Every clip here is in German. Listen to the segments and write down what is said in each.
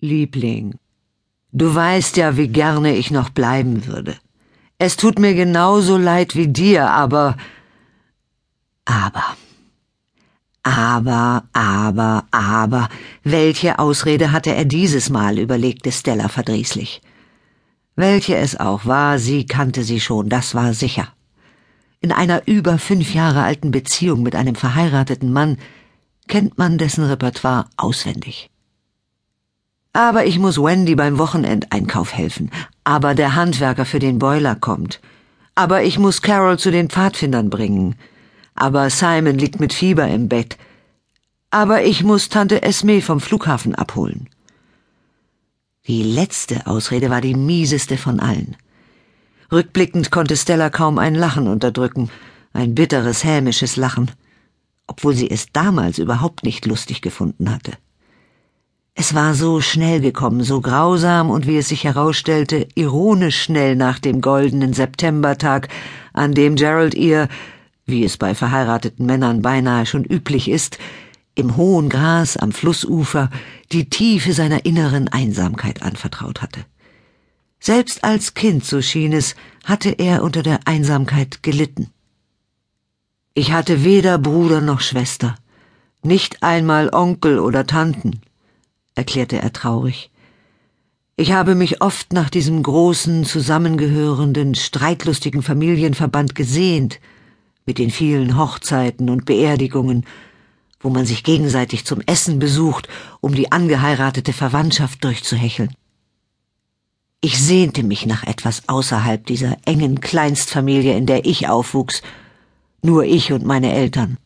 Liebling, du weißt ja, wie gerne ich noch bleiben würde. Es tut mir genauso leid wie dir, aber. Aber. Aber, aber, aber. Welche Ausrede hatte er dieses Mal, überlegte Stella verdrießlich. Welche es auch war, sie kannte sie schon, das war sicher. In einer über fünf Jahre alten Beziehung mit einem verheirateten Mann kennt man dessen Repertoire auswendig. Aber ich muss Wendy beim Wochenendeinkauf helfen. Aber der Handwerker für den Boiler kommt. Aber ich muss Carol zu den Pfadfindern bringen. Aber Simon liegt mit Fieber im Bett. Aber ich muss Tante Esme vom Flughafen abholen. Die letzte Ausrede war die mieseste von allen. Rückblickend konnte Stella kaum ein Lachen unterdrücken, ein bitteres, hämisches Lachen, obwohl sie es damals überhaupt nicht lustig gefunden hatte. Es war so schnell gekommen, so grausam und wie es sich herausstellte, ironisch schnell nach dem goldenen Septembertag, an dem Gerald ihr, wie es bei verheirateten Männern beinahe schon üblich ist, im hohen Gras am Flussufer die Tiefe seiner inneren Einsamkeit anvertraut hatte. Selbst als Kind, so schien es, hatte er unter der Einsamkeit gelitten. Ich hatte weder Bruder noch Schwester, nicht einmal Onkel oder Tanten, erklärte er traurig. Ich habe mich oft nach diesem großen, zusammengehörenden, streitlustigen Familienverband gesehnt, mit den vielen Hochzeiten und Beerdigungen, wo man sich gegenseitig zum Essen besucht, um die angeheiratete Verwandtschaft durchzuhecheln. Ich sehnte mich nach etwas außerhalb dieser engen Kleinstfamilie, in der ich aufwuchs, nur ich und meine Eltern.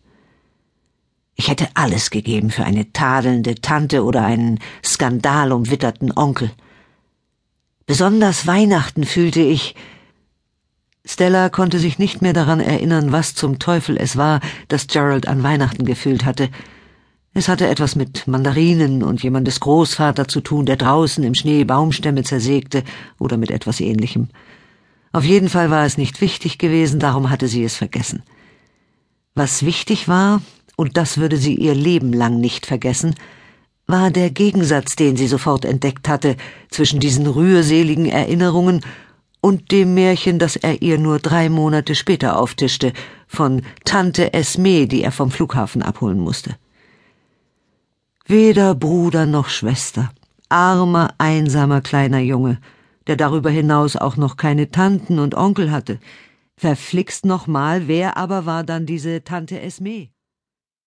Ich hätte alles gegeben für eine tadelnde Tante oder einen skandalumwitterten Onkel. Besonders Weihnachten fühlte ich. Stella konnte sich nicht mehr daran erinnern, was zum Teufel es war, das Gerald an Weihnachten gefühlt hatte. Es hatte etwas mit Mandarinen und jemandes Großvater zu tun, der draußen im Schnee Baumstämme zersägte oder mit etwas ähnlichem. Auf jeden Fall war es nicht wichtig gewesen, darum hatte sie es vergessen. Was wichtig war, und das würde sie ihr Leben lang nicht vergessen, war der Gegensatz, den sie sofort entdeckt hatte, zwischen diesen rührseligen Erinnerungen und dem Märchen, das er ihr nur drei Monate später auftischte, von Tante Esme, die er vom Flughafen abholen musste. Weder Bruder noch Schwester, armer, einsamer kleiner Junge, der darüber hinaus auch noch keine Tanten und Onkel hatte. Verflixt nochmal, wer aber war dann diese Tante Esme?